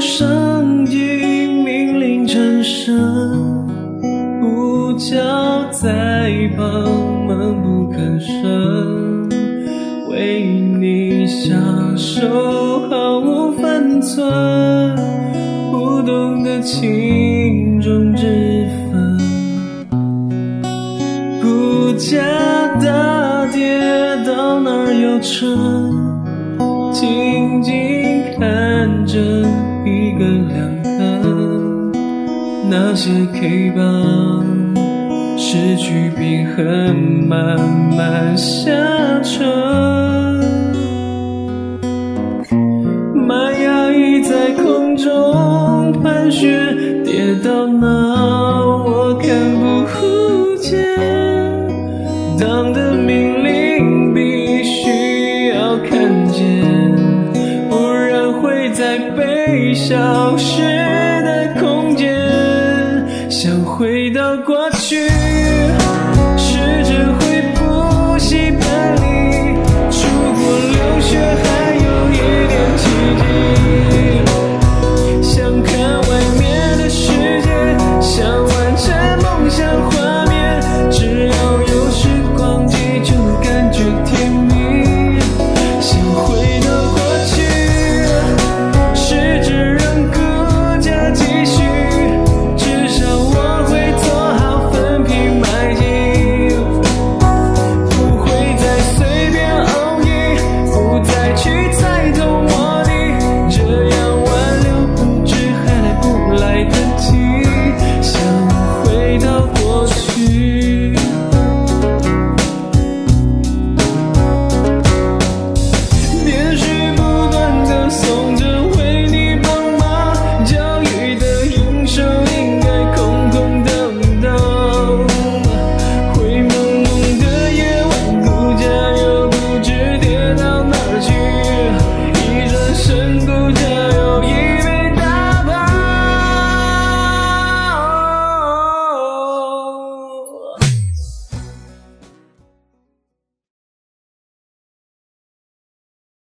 声音命令成声，呼叫在旁闷不吭声，为你享受毫无分寸，不懂得轻重之分，顾家大跌到哪儿有车，静静看着。个两个，那些 K 棒。失去平衡，慢慢下沉。麦芽已在空中盘旋，跌到哪我看不见。当的被消失的空间想回到过去。